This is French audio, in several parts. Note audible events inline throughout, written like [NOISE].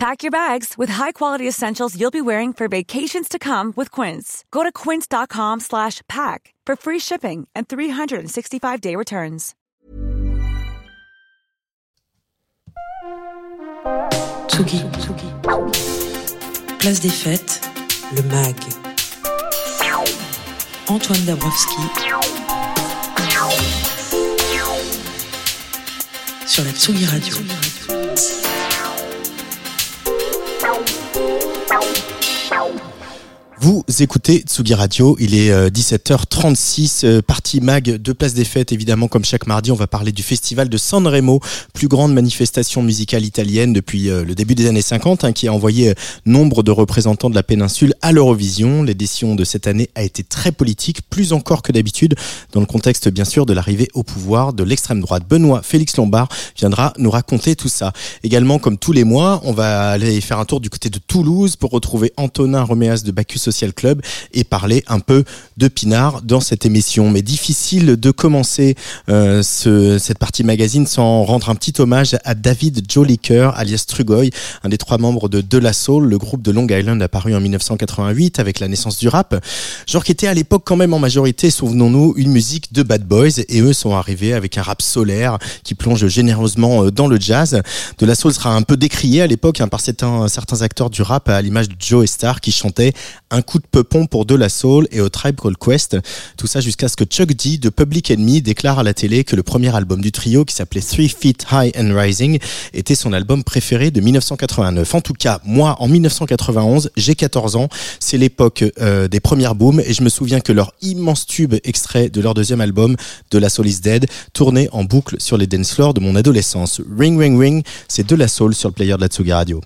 Pack your bags with high-quality essentials you'll be wearing for vacations to come with Quince. Go to quince.com slash pack for free shipping and 365-day returns. Tsugi. Place des fêtes, le MAG. Antoine Dabrowski. Sur la Tsugi Radio. Vous écoutez Tsugi Radio, il est 17h36, euh, partie mag de Place des Fêtes, évidemment comme chaque mardi on va parler du festival de Sanremo, plus grande manifestation musicale italienne depuis euh, le début des années 50, hein, qui a envoyé euh, nombre de représentants de la péninsule à l'Eurovision. L'édition de cette année a été très politique, plus encore que d'habitude, dans le contexte bien sûr de l'arrivée au pouvoir de l'extrême droite. Benoît Félix Lombard viendra nous raconter tout ça. Également comme tous les mois, on va aller faire un tour du côté de Toulouse pour retrouver Antonin Roméas de Bacchus Social Club et parler un peu de Pinard dans cette émission. Mais difficile de commencer euh, ce, cette partie magazine sans rendre un petit hommage à David Joliker, alias Trugoy, un des trois membres de De La Soul, le groupe de Long Island apparu en 1988 avec la naissance du rap. Genre qui était à l'époque quand même en majorité, souvenons-nous, une musique de bad boys et eux sont arrivés avec un rap solaire qui plonge généreusement euh, dans le jazz. De La Soul sera un peu décrié à l'époque hein, par certains, certains acteurs du rap à l'image de Joe Star qui chantait un coup de peupon pour De La Soul et au Tribe Called Quest. Tout ça jusqu'à ce que Chuck D de Public Enemy déclare à la télé que le premier album du trio qui s'appelait Three Feet High and Rising était son album préféré de 1989. En tout cas, moi, en 1991, j'ai 14 ans. C'est l'époque euh, des premières booms et je me souviens que leur immense tube extrait de leur deuxième album, De La Soul is Dead, tournait en boucle sur les dance floors de mon adolescence. Ring, ring, ring, c'est De La Soul sur le player de la Tsugi Radio.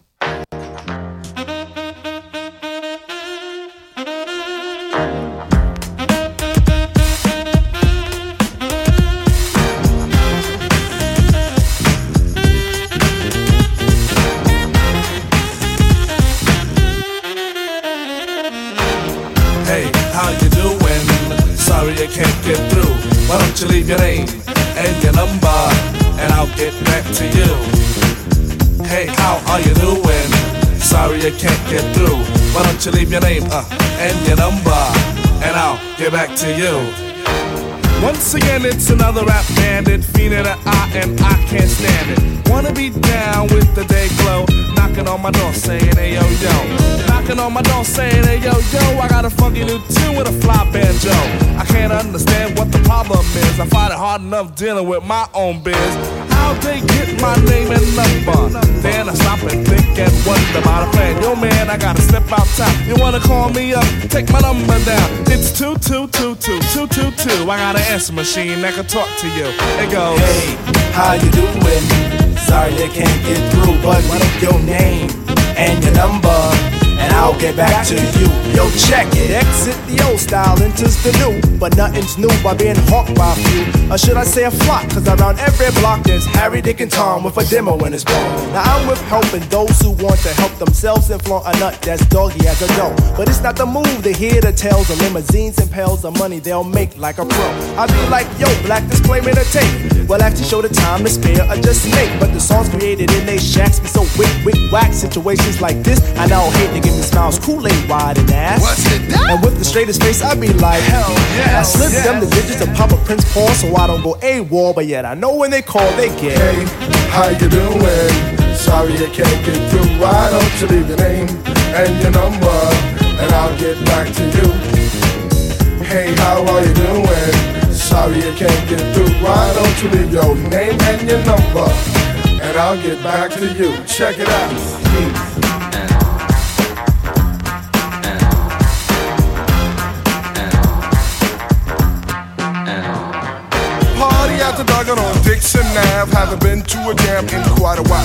To you. Once again, it's another rap bandit, fiending an eye, and I can't stand it. Wanna be down with the day glow, knocking on my door saying, hey yo yo. Knocking on my door saying, hey yo yo, I got a funky new tune with a fly banjo. I can't understand what the problem is. I find it hard enough dealing with my own biz. How'd they get my name and number? Then I stop and think and wonder about a plan. Yo man, I gotta step outside. You wanna call me up? Take my number down. It's two two two two two two two. I got an answer machine that can talk to you. It goes. Hey, how you doing? Sorry I can't get through, but leave your name get back to you. Yo, check it. Exit the old style, enters the new, but nothing's new by being hawked by a few. Or should I say a flock? Cause around every block there's Harry, Dick, and Tom with a demo in his ball. Now I'm with helping those who want to help themselves and flaunt a nut that's doggy as a dough. But it's not the move to hear the tales of limousines and pails of money they'll make like a pro. I be like, yo, black disclaimer to tape. Well, actually show the time to spare or just make. But the songs created in they shacks be so wick, wick, whack. Situations like this, I now hate to give me smiles, Kool-Aid wide and ass. What's it that? And with the straightest face, I be like, hell yeah, I slip yeah. them the digits of Papa Prince Paul so I don't go AWOL. But yet I know when they call, they get. Hey, how you doing? Sorry I can't get through. Why don't you leave your name and your number, and I'll get back to you. Hey, how are you doing? Sorry I can't get through. Why don't you leave your name and your number, and I'll get back to you. Check it out. The Duggan on Dixon Ave. Haven't been to a jam in quite a while.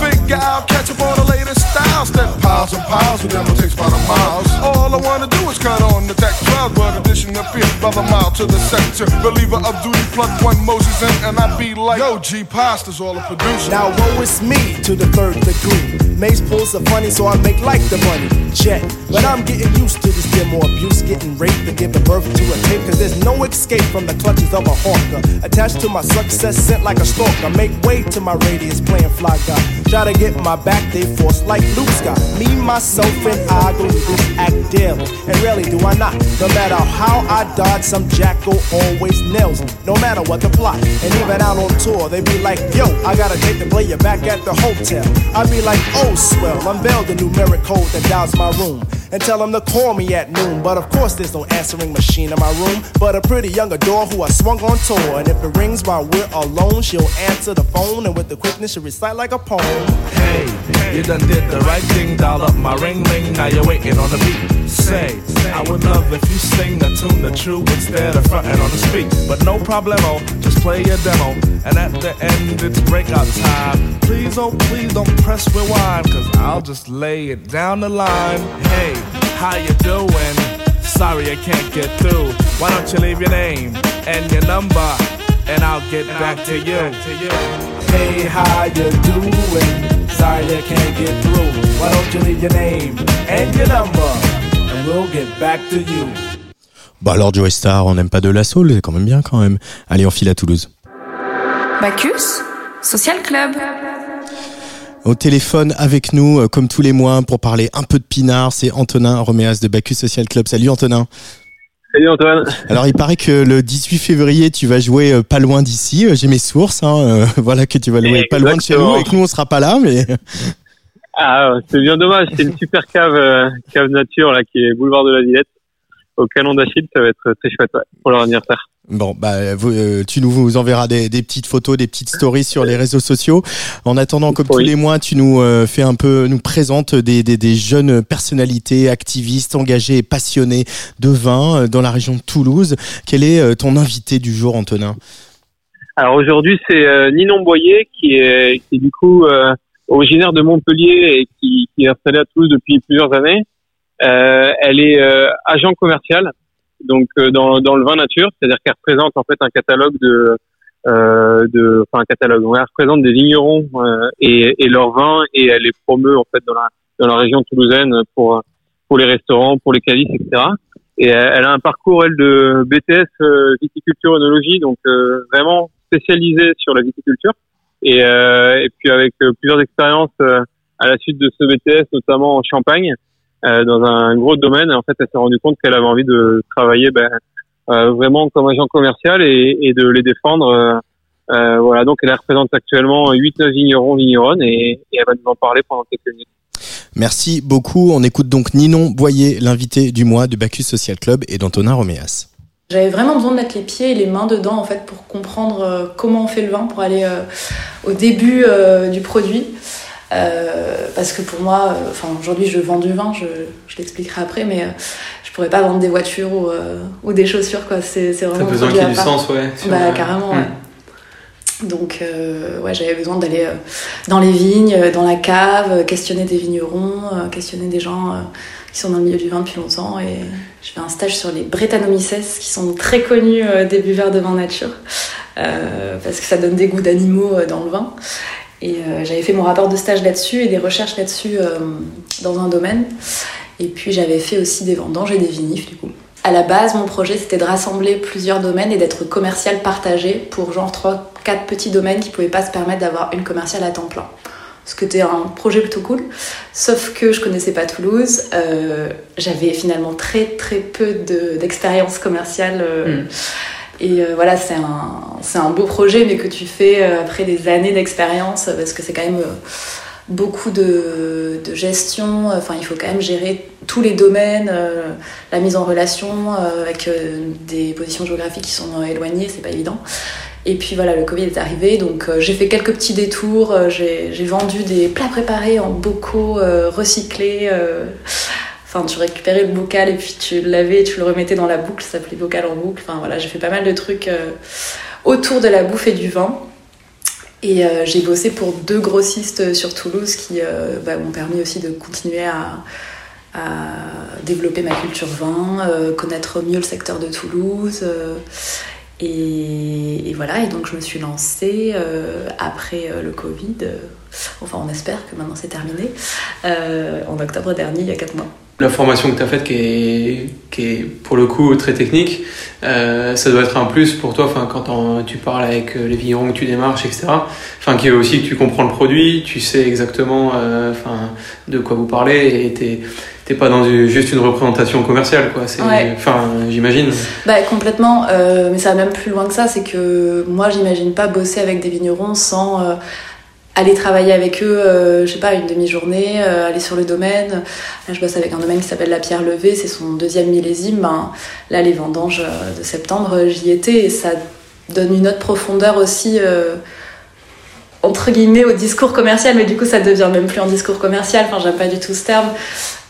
Figure out, catch up on the latest. House that piles and piles of them takes by the miles. All I wanna do is cut on the tech 12, but addition appear by the mile to the sector. Believer of duty, plug one Moses in, and I be like, Yo, G Pasta's all a producer. Now woe is me to the third degree. Maze pulls are funny, so I make like the money. Check. But I'm getting used to this demo abuse, getting raped and giving birth to a tape. Cause there's no escape from the clutches of a hawker. Attached to my success, sent like a stalker. Make way to my radius, playing fly guy. Try to get my back, they force like Luke Scott. Me, myself, and I go through act daily. And rarely do I not. No matter how I dodge, some jackal always nails. No matter what the plot. And even out on tour, they be like, yo, I got a date to play you back at the hotel. I be like, oh, swell, unveil the numeric code that dials my room. And tell them to call me at noon. But of course, there's no answering machine in my room. But a pretty young adore who I swung on tour. And if it rings while we're alone, she'll answer the phone. And with the quickness, she'll recite like a poem. Hey, you done did the right thing, dial up my ring ring. Now you're waiting on the beat. Say, I would love if you sing the tune the true instead of fronting on the speak. But no problemo, just play your demo. And at the end, it's breakout time. Please, oh, please don't press rewind, cause I'll just lay it down the line. Hey, how you doing? Sorry I can't get through. Why don't you leave your name and your number, and I'll get back to you. Hey, how you doing? Sorry I can't get through. Why don't you leave your name and your number? And we'll get back to you. Bah alors Joe Star, on n'aime pas de la soul, c'est quand même bien quand même. Allez, on file à Toulouse. Bacchus, Social Club. Au téléphone avec nous, euh, comme tous les mois, pour parler un peu de pinard, c'est Antonin Roméas de Bacchus Social Club. Salut Antonin. Salut Antoine. Alors il paraît que le 18 février, tu vas jouer euh, pas loin d'ici. Euh, J'ai mes sources, hein, [LAUGHS] voilà que tu vas jouer pas loin de chez nous et que nous on sera pas là, mais [LAUGHS] Ah, c'est bien dommage. C'est une super cave, euh, cave nature là qui est boulevard de la Villette. Au canon d'Achille, ça va être très chouette ouais, pour leur anniversaire. Bon, bah, vous, euh, tu nous enverras des, des petites photos, des petites stories sur les réseaux sociaux. En attendant, comme tous les mois, tu nous euh, fais un peu, nous présentes des, des, des jeunes personnalités, activistes, engagés et passionnés de vin euh, dans la région de Toulouse. Quel est euh, ton invité du jour, Antonin? Alors aujourd'hui, c'est Ninon Boyer qui est, qui est du coup originaire de Montpellier et qui, qui est installée à Toulouse depuis plusieurs années. Elle est agent commercial, donc euh, dans, dans le vin nature, c'est-à-dire qu'elle représente en fait un catalogue de, euh, de, enfin un catalogue. Elle représente des vignerons euh, et, et leurs vins et elle les promeut en fait dans la dans la région toulousaine pour pour les restaurants, pour les calices, etc. Et elle, a un parcours elle de BTS euh, viticulture œnologie, donc euh, vraiment spécialisée sur la viticulture. Et, euh, et puis avec plusieurs expériences à la suite de ce BTS, notamment en Champagne, dans un gros domaine. Et en fait, elle s'est rendue compte qu'elle avait envie de travailler ben, euh, vraiment comme agent commercial et, et de les défendre. euh, euh, voilà, donc elle représente actuellement 8-9 vignerons, vigneronnes et, et elle va nous en parler pendant quelques minutes. Merci beaucoup. On écoute donc Ninon Boyer, l'invité du mois du Bacchus Social Club et d'Antonin Roméas. J'avais vraiment besoin de mettre les pieds et les mains dedans en fait pour comprendre euh, comment on fait le vin, pour aller euh, au début euh, du produit. Euh, parce que pour moi, euh, enfin aujourd'hui je vends du vin, je, je l'expliquerai après, mais euh, je pourrais pas vendre des voitures ou, euh, ou des chaussures quoi. C'est T'as vraiment. un besoin qu'il y ait du part. sens, ouais. sur, Bah carrément. hmm. ouais. Donc ouais, j'avais besoin d'aller dans les vignes, dans la cave, questionner des vignerons, questionner des gens qui sont dans le milieu du vin depuis longtemps. Et je fais un stage sur les Brettanomyces, qui sont très connus des buveurs de vin nature, parce que ça donne des goûts d'animaux dans le vin. Et euh, j'avais fait mon rapport de stage là-dessus et des recherches là-dessus euh, dans un domaine. Et puis j'avais fait aussi des vendanges et des vinifs du coup. À la base, mon projet c'était de rassembler plusieurs domaines et d'être commercial partagé pour genre 3-4 petits domaines qui pouvaient pas se permettre d'avoir une commerciale à temps plein. Ce qui était un projet plutôt cool. Sauf que je connaissais pas Toulouse. euh, J'avais finalement très très peu de- d'expérience commerciale. euh, Mm. Et euh, voilà, c'est un, c'est un beau projet, mais que tu fais euh, après des années d'expérience, parce que c'est quand même euh, beaucoup de, de gestion. Enfin, il faut quand même gérer tous les domaines, la mise en relation avec des positions géographiques qui sont éloignées, c'est pas évident. Et puis voilà, le Covid est arrivé, donc j'ai fait quelques petits détours. j'ai vendu des plats préparés en bocaux recyclés. Euh, Enfin, tu récupérais le bocal et puis tu le lavais et tu le remettais dans la boucle, ça s'appelait bocal en boucle. Enfin voilà, j'ai fait pas mal de trucs euh, autour de la bouffe et du vin. Et euh, j'ai bossé pour deux grossistes sur Toulouse qui euh, bah, m'ont permis aussi de continuer à, développer ma culture vin, euh, connaître mieux le secteur de Toulouse. euh, et, voilà, et donc je me suis lancée euh, après euh, le Covid. euh, enfin, on espère que maintenant c'est terminé. euh, en octobre dernier, il y a quatre mois. La formation que tu as faite, qui est, qui est pour le coup très technique, euh, ça doit être un plus pour toi enfin, quand tu parles avec euh, les vignerons que tu démarches, etc. Enfin, qui est aussi que tu comprends le produit, tu sais exactement euh, enfin, de quoi vous parlez et t'es t'es pas dans du- juste une représentation commerciale. quoi. C'est- Ouais. Enfin, j'imagine. Bah complètement, euh, mais ça va même plus loin que ça, c'est que moi j'imagine pas bosser avec des vignerons sans aller travailler avec eux, euh, je sais pas, une demi-journée, euh, aller sur le domaine. Là je bosse avec un domaine qui s'appelle la Pierre Levée, c'est son deuxième millésime. Ben, là les vendanges euh, de septembre, j'y étais et ça donne une autre profondeur aussi. entre guillemets au discours commercial mais du coup ça devient même plus un discours commercial enfin j'aime pas du tout ce terme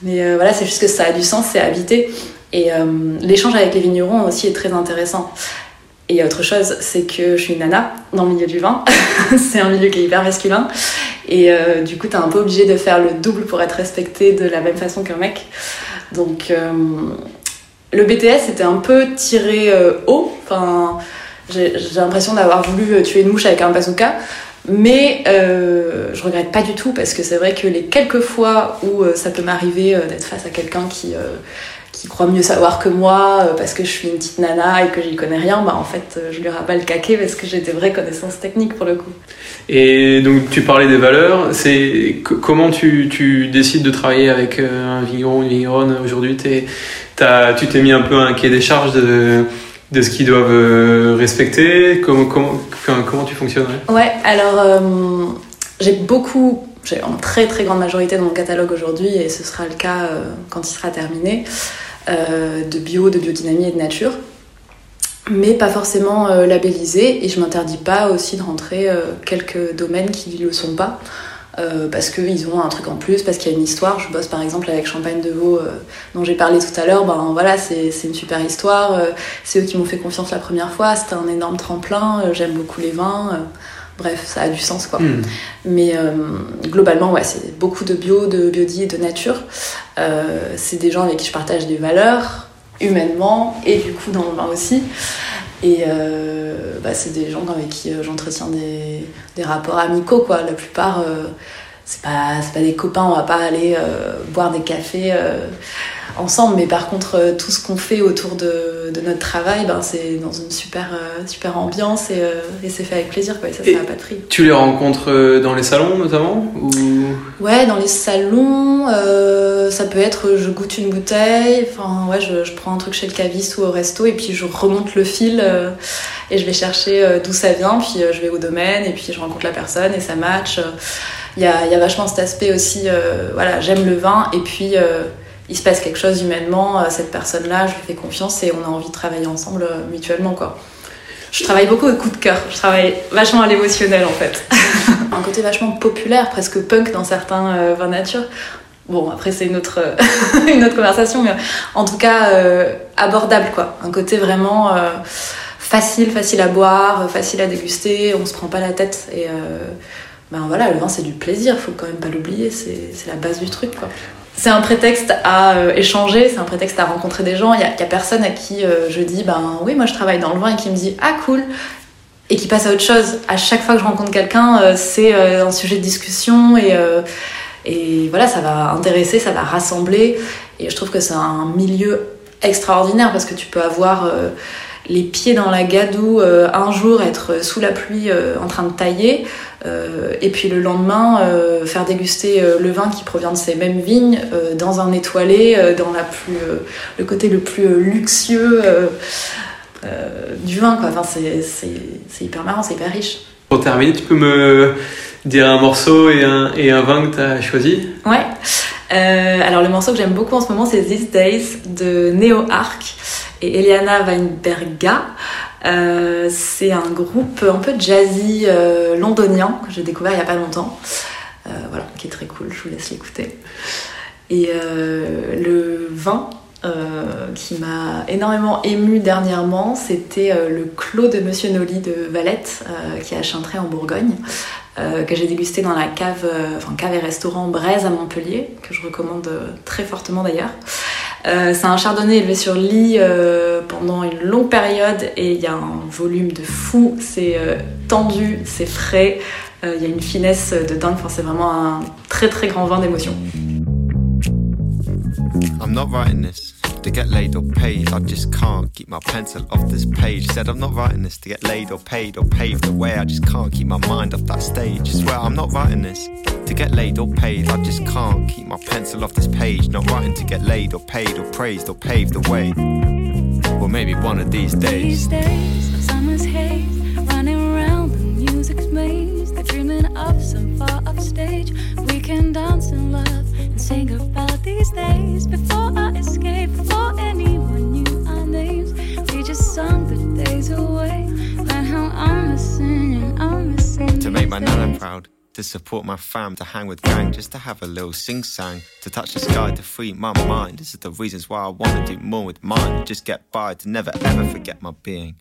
mais voilà c'est juste que ça a du sens c'est habité et l'échange avec les vignerons aussi est très intéressant. Et autre chose, c'est que je suis une nana dans le milieu du vin. [LAUGHS] c'est un milieu qui est hyper masculin. Et euh, du coup, t'es un peu obligé de faire le double pour être respecté de la même façon qu'un mec. Donc, euh, le BTS c'était un peu tiré euh, haut. Enfin, j'ai l'impression d'avoir voulu tuer une mouche avec un bazooka. Mais je regrette pas du tout parce que c'est vrai que les quelques fois où ça peut m'arriver d'être face à quelqu'un qui, qui croit mieux savoir que moi euh, parce que je suis une petite nana et que j'y connais rien, bah en fait euh, je lui rabats le caquet parce que j'ai des vraies connaissances techniques pour le coup. Et donc tu parlais des valeurs, c'est co- comment tu, tu décides de travailler avec euh, un vigneron, une vigneronne aujourd'hui? Tu t'es mis un peu un cahier des charges de, de ce qu'ils doivent respecter? Comment, comment, comment tu fonctionnes ouais alors euh, j'ai beaucoup, j'ai en très très grande majorité dans mon catalogue aujourd'hui et ce sera le cas euh, quand il sera terminé, de bio, de biodynamie et de nature. Mais pas forcément euh, labellisé et je m'interdis pas aussi de rentrer euh, quelques domaines qui ne le sont pas. euh, parce qu'ils ont un truc en plus, parce qu'il y a une histoire. Je bosse par exemple avec Champagne de Vaux, euh, dont j'ai parlé tout à l'heure. Ben voilà, c'est une super histoire. euh, c'est eux qui m'ont fait confiance la première fois. C'était un énorme tremplin. euh, J'aime beaucoup les vins. Bref, ça a du sens quoi. Hmm. Mais euh, globalement, ouais, c'est beaucoup de bio, de biodi et de nature. Euh, c'est des gens avec qui je partage des valeurs, humainement, et du coup dans le vin aussi. Et euh, bah, c'est des gens avec qui j'entretiens des, des rapports amicaux, quoi. La plupart, c'est pas, pas des copains, on va pas aller boire des cafés ensemble, mais par contre, tout ce qu'on fait autour de, de notre travail, ben, c'est dans une super, euh, super ambiance et, euh, et c'est fait avec plaisir, quoi. Et ça, ça n'a pas de prix. Tu les rencontres euh, dans les salons notamment ou... Ouais, dans les salons, euh, ça peut être je goûte une bouteille, enfin ouais, je, je prends un truc chez le caviste ou au resto et puis je remonte le fil euh, et je vais chercher euh, d'où ça vient, puis je vais au domaine et puis je rencontre la personne et ça match. Il y a, y a vachement cet aspect aussi, voilà, j'aime le vin et puis il se passe quelque chose humainement, euh, cette personne-là, je lui fais confiance et on a envie de travailler ensemble euh, mutuellement quoi. Je travaille beaucoup au coup de cœur, je travaille vachement à l'émotionnel en fait. [LAUGHS] un côté vachement populaire, presque punk dans certains euh, vins nature. Bon, après c'est une autre, [LAUGHS] une autre conversation, mais en tout cas euh, abordable quoi. Un côté vraiment facile, facile à boire, facile à déguster, on se prend pas la tête. Et ben voilà, le vin c'est du plaisir, faut quand même pas l'oublier, c'est la base du truc quoi. C'est un prétexte à euh, échanger, c'est un prétexte à rencontrer des gens. Il y a, personne à qui euh, je dis, ben oui, moi je travaille dans le vin et qui me dit, ah cool, et qui passe à autre chose. À chaque fois que je rencontre quelqu'un, euh, c'est un sujet de discussion et, et voilà, ça va intéresser, ça va rassembler. Et je trouve que c'est un milieu extraordinaire parce que tu peux avoir les pieds dans la gadoue euh, un jour, être sous la pluie euh, en train de tailler, euh, et puis le lendemain faire déguster le vin qui provient de ces mêmes vignes dans un étoilé, dans la plus, le côté le plus luxueux. du vin quoi. Enfin, c'est, hyper marrant, c'est hyper riche. Pour terminer, tu peux me dire un morceau et un, et un vin que tu as choisi? Ouais. Alors le morceau que j'aime beaucoup en ce moment c'est These Days de Neo Arc et Eliana Weinberga. Euh, c'est un groupe un peu jazzy euh, londonien que j'ai découvert il y a pas longtemps. Euh, voilà, qui est très cool, je vous laisse l'écouter. Et le vin, qui m'a énormément ému dernièrement, c'était le clos de Monsieur Nolly de Valette, qui est à Chintré en Bourgogne, que j'ai dégusté dans la cave, enfin cave et restaurant Braise à Montpellier, que je recommande très fortement d'ailleurs. C'est un chardonnay élevé sur lit pendant une longue période et il y a un volume de fou, c'est tendu, c'est frais, il y a une finesse de dingue, enfin, c'est vraiment un très très grand vin d'émotion. To get laid or paid. I just can't keep my pencil off this page. Said I'm not writing this to get laid or paid or paved the way. I just can't keep my mind off that stage. Swear I'm not writing this to get laid or paid. I just can't keep my pencil off this page. Not writing to get laid or paid or praised or paved the way. Well, maybe one of these days. These days, summer's haze, running around the music's maze. Dreaming of some far up stage. We can dance in love and sing about these days before proud to support my fam, to hang with gang, just to have a little sing sang, to touch the sky, to free my mind. This is the reasons why I wanna do more with mine. Just get by, to never ever forget my being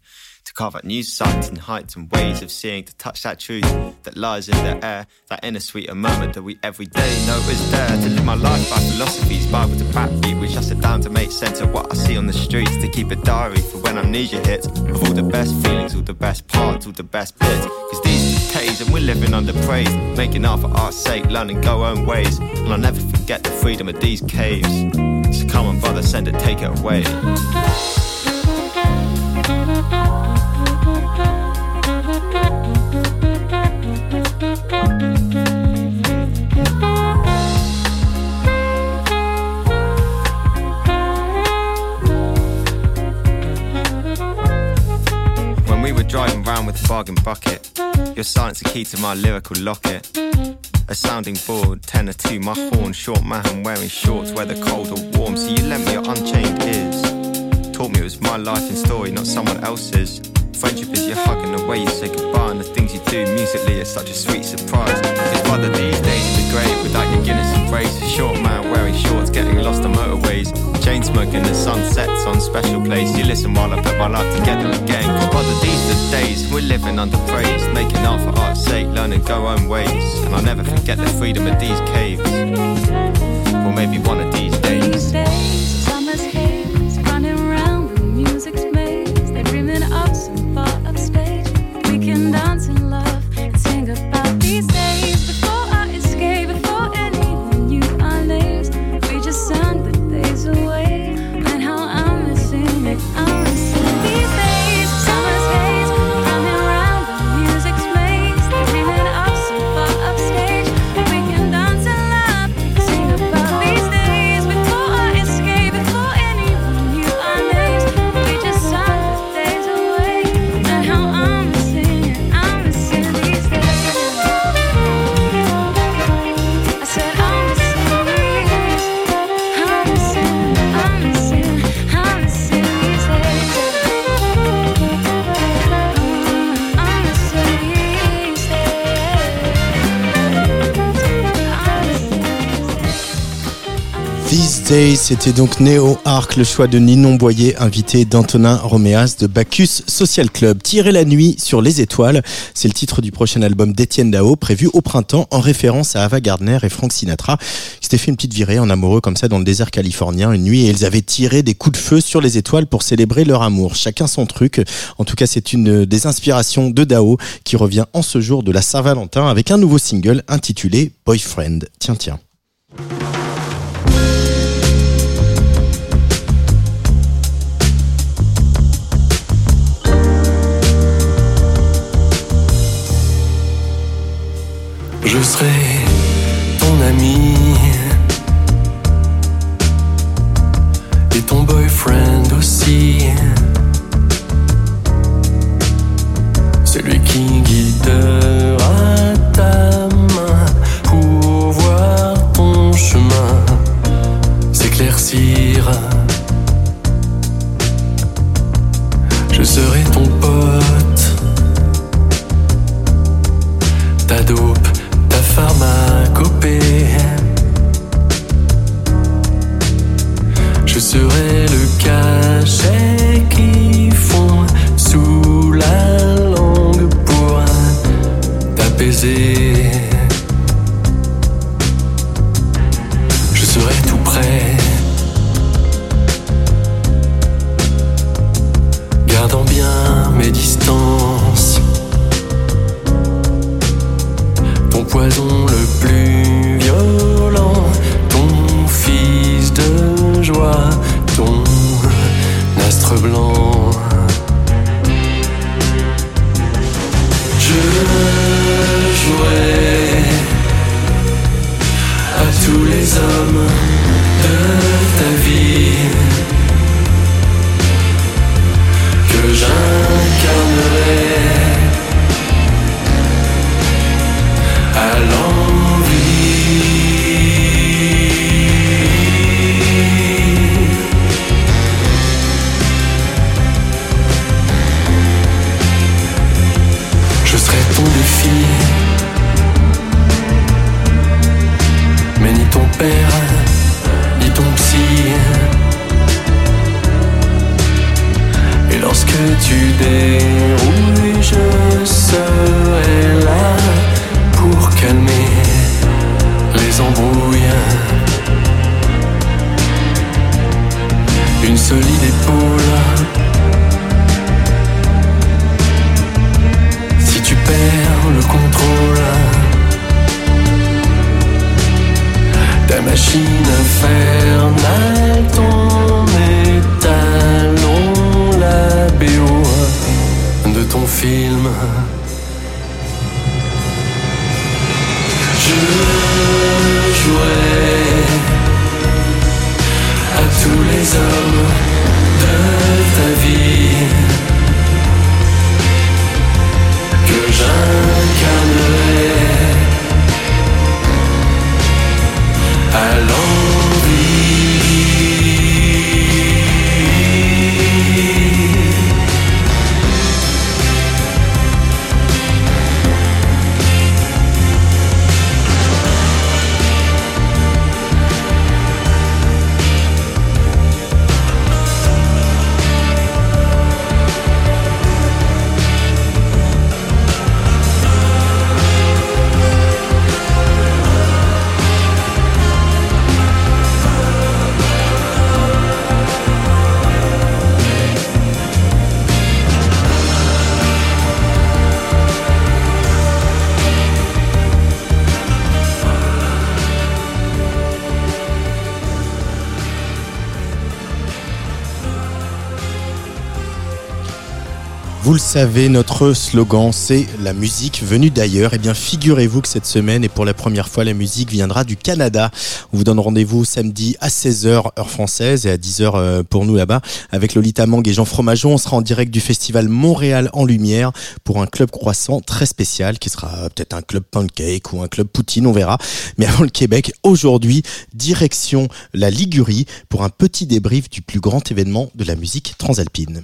to carve out new sights and heights and ways of seeing, to touch that truth that lies in the air, that inner sweeter moment that we every day know is there. To live my life by philosophies, Bible to backbeat, which I sit down to make sense of what I see on the streets, to keep a diary for when amnesia hits, of all the best feelings, all the best parts, all the best bits. Cause these days and we're living under praise, making art for art's sake, learning go own ways. And I'll never forget the freedom of these caves. So come on, brother, send it, take it away. Driving round with a bargain bucket. Your silence a key to my lyrical locket. A sounding board, tenor to my horn. Short man wearing shorts, whether cold or warm. So you lent me your unchained ears. Taught me it was my life and story, not someone else's. Friendship is your hug and the way you say goodbye and the things you do musically is such a sweet surprise. It's rather these days in the grave without your Guinness embrace. Short man wearing shorts, getting lost on motorways. Chain smoking, the sun sets on special place. You listen while I put my life together again. Brother, these are the days we're living under praise. Making art for art's sake, learning go own ways. And I'll never forget the freedom of these caves. Or maybe one of. These C'était donc Néo Arc, le choix de Ninon Boyer, invité d'Antonin Roméas de Bacchus Social Club. Tirer la nuit sur les étoiles, c'est le titre du prochain album d'Étienne Dao, prévu au printemps, en référence à Ava Gardner et Frank Sinatra, qui s'étaient fait une petite virée en amoureux comme ça dans le désert californien une nuit, et ils avaient tiré des coups de feu sur les étoiles pour célébrer leur amour. Chacun son truc. En tout cas, c'est une des inspirations de Dao qui revient en ce jour de la Saint-Valentin avec un nouveau single intitulé Boyfriend. Tiens, tiens. Je serai ton ami et ton boyfriend aussi. Celui qui guidera ta main pour voir ton chemin s'éclaircir. Je serai ton pote, pharmacopée. Je serai le cachet qui fond sous la langue pour t'apaiser. Poison le plus violent, ton fils de joie, ton astre blanc. Je jouerai à tous les hommes de ta vie heart. [LAUGHS] Vous le savez, notre slogan, c'est la musique venue d'ailleurs. Eh bien, figurez-vous que cette semaine, et pour la première fois, la musique viendra du Canada. On vous donne rendez-vous samedi à 16h, heure française, et à 10h euh, pour nous là-bas, avec Lolita Mang et Jean Fromageau. On sera en direct du festival Montréal en Lumière pour un club croissant très spécial, qui sera peut-être un club pancake ou un club poutine, on verra. Mais avant le Québec, aujourd'hui, direction la Ligurie pour un petit débrief du plus grand événement de la musique transalpine.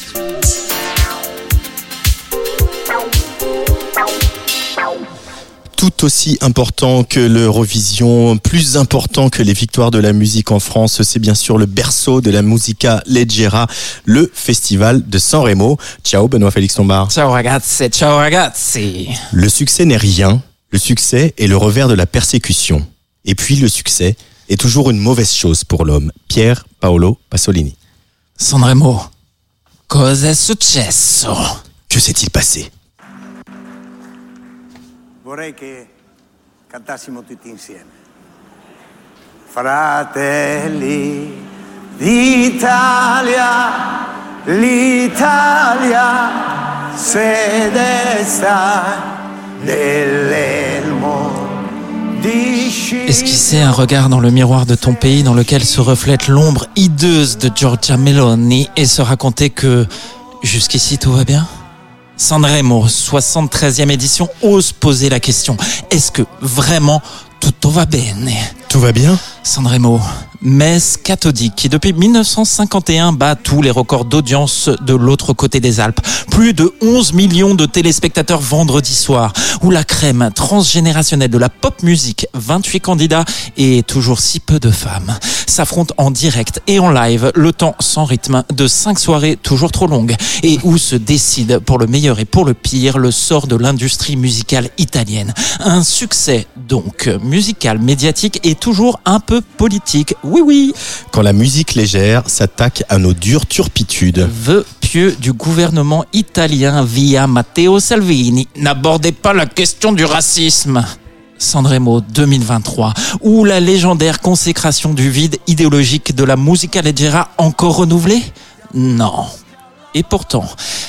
Tout aussi important que l'Eurovision, plus important que les victoires de la musique en France, c'est bien sûr le berceau de la musica leggera, le festival de San Remo. Ciao Benoît Félix Lombard. Ciao ragazzi, ciao ragazzi. Le succès n'est rien, le succès est le revers de la persécution. Et puis le succès est toujours une mauvaise chose pour l'homme. Pierre Paolo Pasolini. Sanremo, cos'è successo? Que s'est-il passé? Vorrei che cantassimo tutti. Fratelli d'Italia, l'Italia sede Esquisser un regard dans le miroir de ton pays dans lequel se reflète l'ombre hideuse de Giorgia Meloni et se raconter que jusqu'ici tout va bien? Sanremo, 73e édition, ose poser la question. Est-ce que vraiment tout va bene Tout va bien? Sanremo, messe cathodique qui depuis 1951 bat tous les records d'audience de l'autre côté des Alpes. Plus de 11 millions de téléspectateurs vendredi soir, où la crème transgénérationnelle de la pop musique, 28 candidats et toujours si peu de femmes, s'affrontent en direct et en live, le temps sans rythme de 5 soirées toujours trop longues, et où se décide pour le meilleur et pour le pire le sort de l'industrie musicale italienne. Un succès donc musical, médiatique et toujours un peu politique. Oui, oui. Quand la musique légère s'attaque à nos dures turpitudes. Vœux pieux du gouvernement italien via Matteo Salvini. N'abordez pas la question du racisme. Sanremo 2023, ou la légendaire consécration du vide idéologique de la musica leggera encore renouvelée? Non. Et pourtant,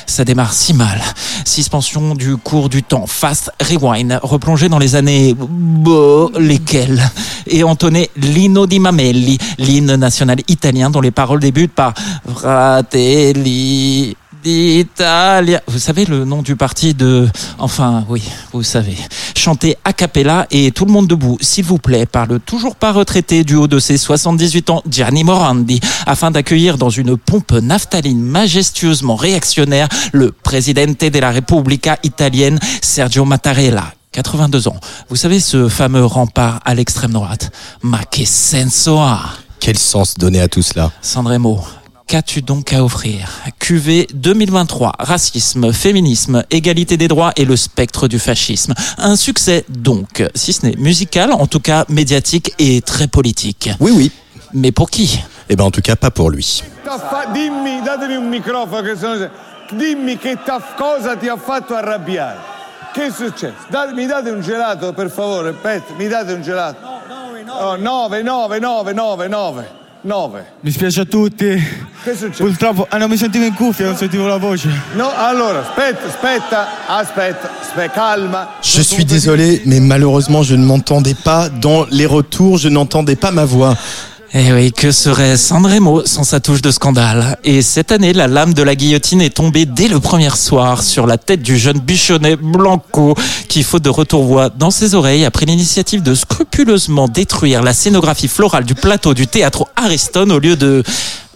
ça démarre si mal. Suspension du cours du temps, fast rewind, replongé dans les années... Bah, lesquelles Et entonné l'Inno di Mamelli, l'hymne national italien dont les paroles débutent par Fratelli d'Italia. Vous savez le nom du parti de... Enfin, oui, vous savez. Chanté a cappella et tout le monde debout, s'il vous plaît, par le toujours pas retraité du haut de ses 78 ans, Gianni Morandi, afin d'accueillir dans une pompe naphtaline majestueusement réactionnaire le Presidente della Repubblica italienne, Sergio Mattarella. 82 ans. Vous savez ce fameux rempart à l'extrême droite? Ma che senso ha? Quel sens donner à tout cela? Sanremo, qu'as-tu donc à offrir QV 2023, racisme, féminisme, égalité des droits et le spectre du fascisme. Un succès donc, si ce n'est musical, en tout cas médiatique et très politique. Oui, oui. Mais pour qui Eh ben en tout cas pas pour lui. Dimmi, datemi un microfono che sono... Dimmi che t'ha- cosa ti ha fatto arrabbiare. Che è successo? Date- mi date un gelato, per favore, Pet, mi date un gelato. No, nove, nove, nove, nove, nove, nove. Mi spiace a tutti. Che è successo? Purtroppo, ah, non mi sentivo in cuffia, non sentivo la voce. No, allora, aspetta, aspetta, aspetta, aspetta, calma. Je suis désolé, mais malheureusement, je ne m'entendais pas dans les retours, je n'entendais pas ma voix. Eh oui, que serait Sanremo sans sa touche de scandale Et cette année, la lame de la guillotine est tombée dès le premier soir sur la tête du jeune bichonnet Blanco, qui, faute de retour-voix dans ses oreilles, a pris l'initiative de scrupuleusement détruire la scénographie florale du plateau du théâtre Ariston au lieu de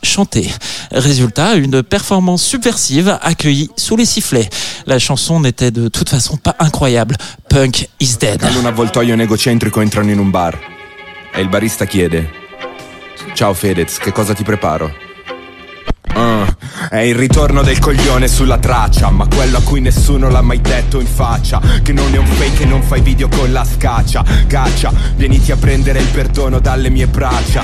chanter. Résultat, une performance subversive accueillie sous les sifflets. La chanson n'était de toute façon pas incroyable. Punk is dead. Un avvoltoio negocentrico entrano in un bar e il barista chiede Ciao Fedez, che cosa ti preparo? Ah, è il ritorno del coglione sulla traccia Ma quello a cui nessuno l'ha mai detto in faccia Che non è un fake e non fai video con la scaccia Caccia, vieniti a prendere il perdono dalle mie braccia.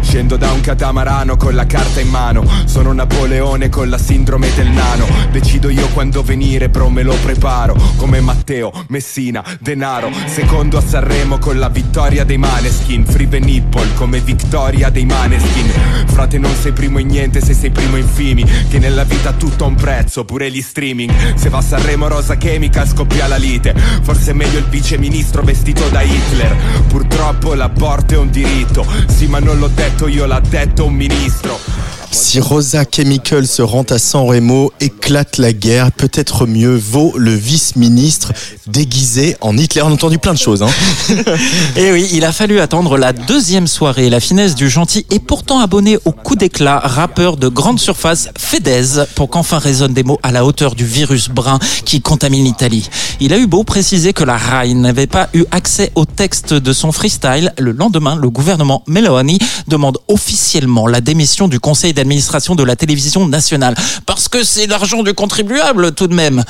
Scendo da un catamarano con la carta in mano Sono Napoleone con la sindrome del nano Decido io quando venire, bro me lo preparo Come Matteo, Messina, Denaro Secondo a Sanremo con la vittoria dei Maneskin Free Nipple come vittoria dei Maneskin. Frate non sei primo in niente se sei primo in fimi Che nella vita tutto ha un prezzo, pure gli streaming. Se va a Sanremo Rosa Chemica scoppia la lite. Forse è meglio il viceministro vestito da Hitler. Purtroppo l'aborto è un diritto. Sì ma non l'ho detto io, l'ha detto un ministro Si Rosa Chemical se rend à San Remo, éclate la guerre, peut-être mieux vaut le vice-ministre déguisé en Hitler. On a entendu plein de choses. Hein. [LAUGHS] Et oui, il a fallu attendre la deuxième soirée, la finesse du gentil et pourtant abonné au coup d'éclat rappeur de grande surface Fedez pour qu'enfin résonnent des mots à la hauteur du virus brun qui contamine l'Italie. Il a eu beau préciser que la RAI n'avait pas eu accès au texte de son freestyle. Le lendemain, le gouvernement Meloni demande officiellement la démission du conseil d'administration de la télévision nationale. Parce que c'est l'argent du contribuable tout de même.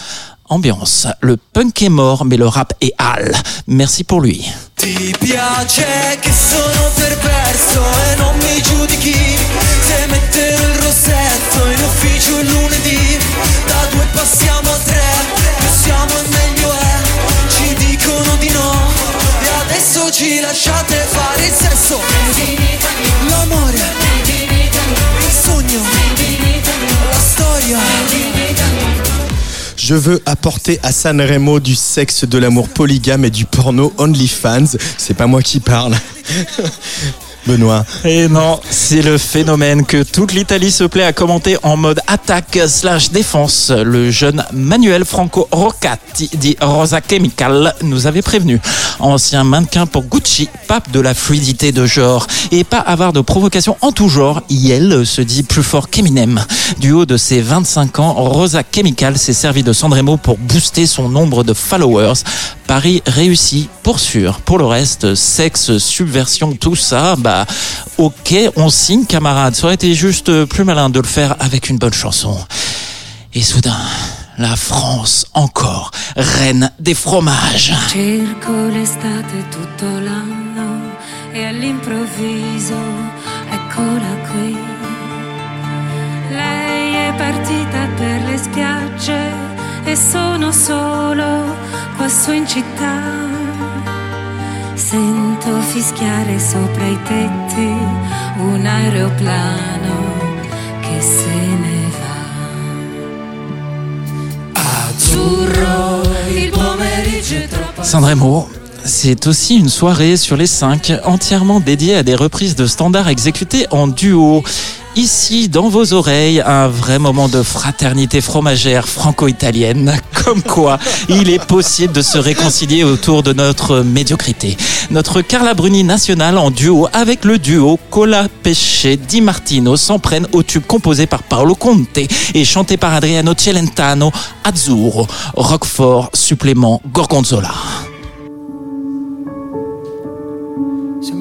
Ambiance. Le punk est mort, mais le rap est hal. Merci pour lui. Je veux apporter à Sanremo du sexe, de l'amour polygame et du porno OnlyFans. C'est pas moi qui parle. Benoît. Et non, c'est le phénomène que toute l'Italie se plaît à commenter en mode attaque slash défense. Le jeune Manuel Franco Roccati dit Rosa Chemical nous avait prévenu. Ancien mannequin pour Gucci, pape de la fluidité de genre et pas avoir de provocation en tout genre, Yel se dit plus fort qu'Eminem. Du haut de ses 25 ans, Rosa Chemical s'est servi de Sanremo pour booster son nombre de followers. Paris réussi pour sûr. Pour le reste, sexe, subversion, tout ça, bah ok, on signe camarade. Ça aurait été juste plus malin de le faire avec une bonne chanson. Et soudain, la France encore, reine des fromages. L'estate e qui. Lei partita per le e sono solo qua in città. Sento fischiare sopra i tetti un aeroplano che se ne va. Azzurro, il pomeriggio è troppo Sanremo, c'est aussi une soirée sur les cinq entièrement dédiée à des reprises de standards exécutées en duo. Ici, dans vos oreilles, un vrai moment de fraternité fromagère franco-italienne. [LAUGHS] Comme quoi, il est possible de se réconcilier autour de notre médiocrité. Notre Carla Bruni nationale en duo avec le duo Cola Pesce Di Martino s'en prennent au tube composé par Paolo Conte et chanté par Adriano Celentano, Azzurro, Roquefort, supplément Gorgonzola.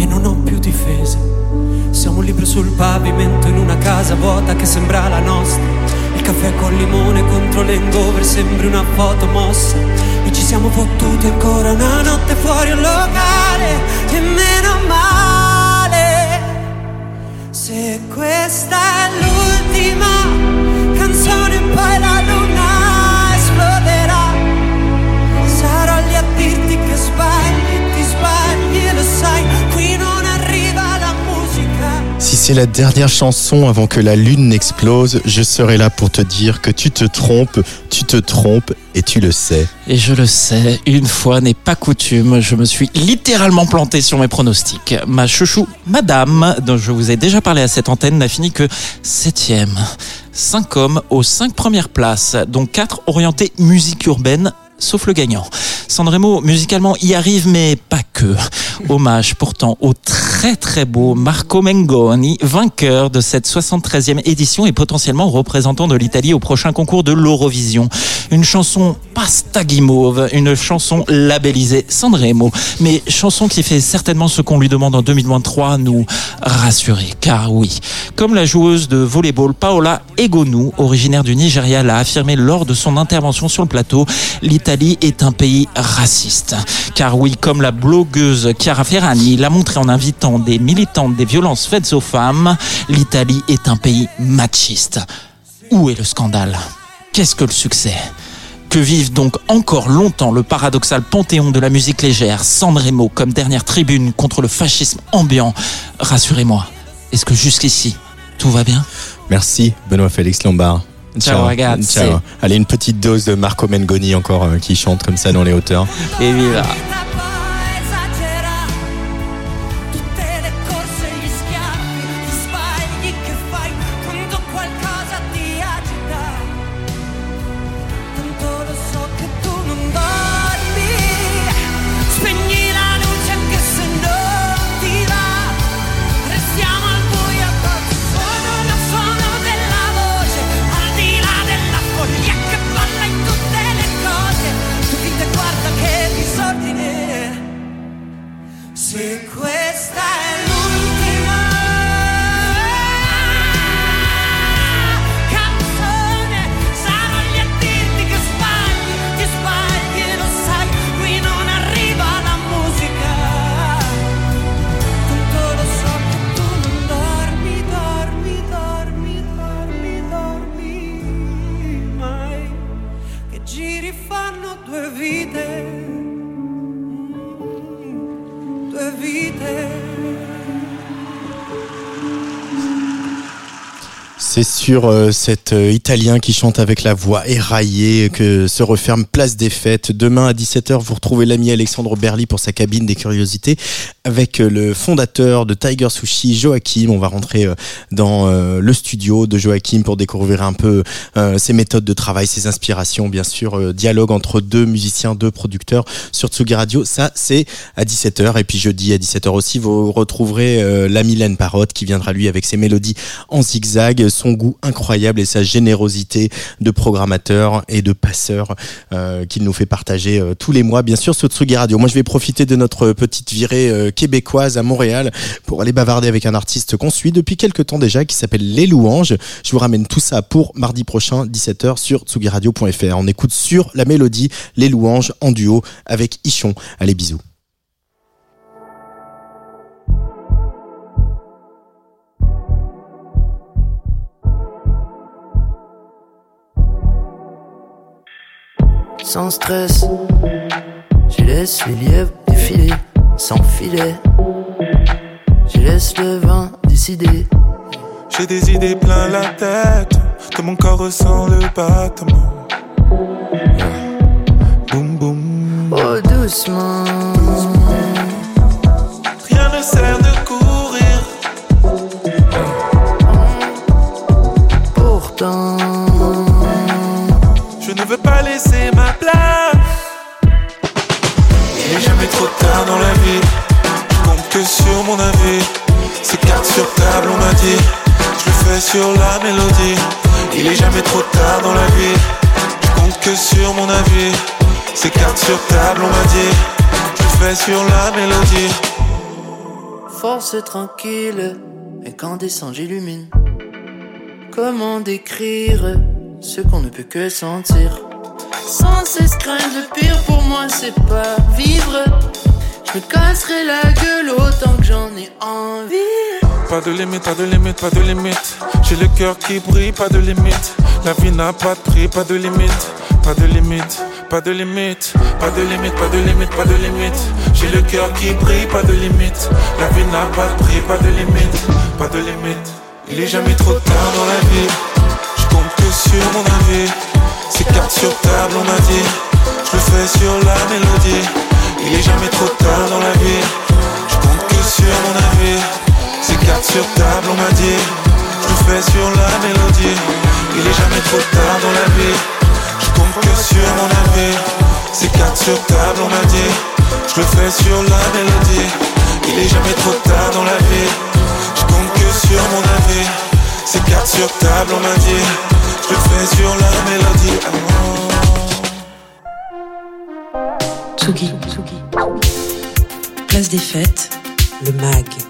e non ho più difese. Siamo un libro sul pavimento in una casa vuota che sembra la nostra. Il caffè col limone contro l'engover sembri una foto mossa. E ci siamo fottuti ancora una notte fuori un locale. E meno male. Se questa è l'ultima canzone, poi la luna c'est la dernière chanson avant que la lune n'explose, je serai là pour te dire que tu te trompes, tu te trompes et tu le sais. Et je le sais, une fois n'est pas coutume, je me suis littéralement planté sur mes pronostics. Ma chouchou, madame, dont je vous ai déjà parlé à cette antenne, n'a fini que septième. Cinq hommes aux cinq premières places, dont quatre orientés musique urbaine, sauf le gagnant. Sanremo, musicalement, y arrive, mais pas que. Hommage pourtant au très très beau Marco Mengoni, vainqueur de cette 73e édition et potentiellement représentant de l'Italie au prochain concours de l'Eurovision. Une chanson guimauve, une chanson labellisée Sanremo, mais chanson qui fait certainement ce qu'on lui demande en 2023, nous rassurer. Car oui, comme la joueuse de volleyball Paola Egonu, originaire du Nigeria, l'a affirmé lors de son intervention sur le plateau, l'Italie est un pays raciste. Car oui, comme la blogueuse Chiara Ferragni l'a montré en invitant des militantes des violences faites aux femmes, l'Italie est un pays machiste. Où est le scandale? Qu'est-ce que le succès? Que vive donc encore longtemps le paradoxal panthéon de la musique légère, Sanremo comme dernière tribune contre le fascisme ambiant? Rassurez-moi, est-ce que jusqu'ici, tout va bien? Merci Benoît Félix Lombard. Ciao, ragazzi. Ciao. Allez, une petite dose de Marco Mengoni encore euh, qui chante comme ça dans les hauteurs. Et viva vite. C'est sur euh, cet euh, Italien qui chante avec la voix éraillée que se referme Place des Fêtes. Demain à 17h, vous retrouvez l'ami Alexandre Berly pour sa cabine des curiosités avec euh, le fondateur de Tiger Sushi, Joachim. On va rentrer euh, dans euh, le studio de Joachim pour découvrir un peu ses méthodes de travail, ses inspirations, bien sûr, dialogue entre deux musiciens, deux producteurs sur Tsugi Radio. Ça, c'est à 17h. Et puis jeudi à 17h aussi, vous retrouverez l'ami Len Parotte qui viendra lui avec ses mélodies en zigzag, son goût incroyable et sa générosité de programmateur et de passeur euh, qu'il nous fait partager euh, tous les mois, bien sûr, sur Tsugi Radio. Moi, je vais profiter de notre petite virée euh, québécoise à Montréal pour aller bavarder avec un artiste qu'on suit depuis quelques temps déjà qui s'appelle Les Louanges. Je vous ramène tout ça pour mardi prochain, 17h sur tsugiradio.fr. On écoute sur la mélodie Les Louanges en duo avec Ichon. Allez, bisous. Sans stress. Je laisse les lièvres défiler sans filet. Je laisse le vent décider. J'ai des idées plein la tête, que mon corps ressent le battement. Boum boum. Oh doucement. Je le fais sur la mélodie. Il est jamais trop tard dans la vie. Je compte que sur mon avis. C'est carte sur table, on m'a dit. Je le fais sur la mélodie. force tranquille. Et quand descend, j'illumine. Comment décrire ce qu'on ne peut que sentir? Sans cesse craindre le pire pour moi, c'est pas vivre. Je me casserai la gueule autant que j'en ai envie. Pas de limite, pas de limite, pas de limite. J'ai le cœur qui brille, pas de limite. La vie n'a pas de prix, pas de limite, pas de limite, pas de limite, pas de limite, pas de limite, pas de limite. J'ai le cœur qui brille, pas de limite. La vie n'a pas de prix, pas de limite, pas de limite. Il est jamais trop tard dans la vie. Je compte que sur mon avis. C'est carte sur table, on m'a dit. Je le fais sur la mélodie. Il est jamais trop tard dans la vie. Je compte que sur mon avis. C'est carte sur table, on m'a dit. Je fais sur la mélodie. Il est jamais trop tard dans la vie. Je compte que sur mon avis. C'est carte sur table, on m'a dit. Je le fais sur la mélodie. Il est jamais trop tard dans la vie. Je compte que sur mon avis. C'est carte sur table, on m'a dit. Je le fais sur la mélodie. Tsugi. Place des fêtes, le MAG.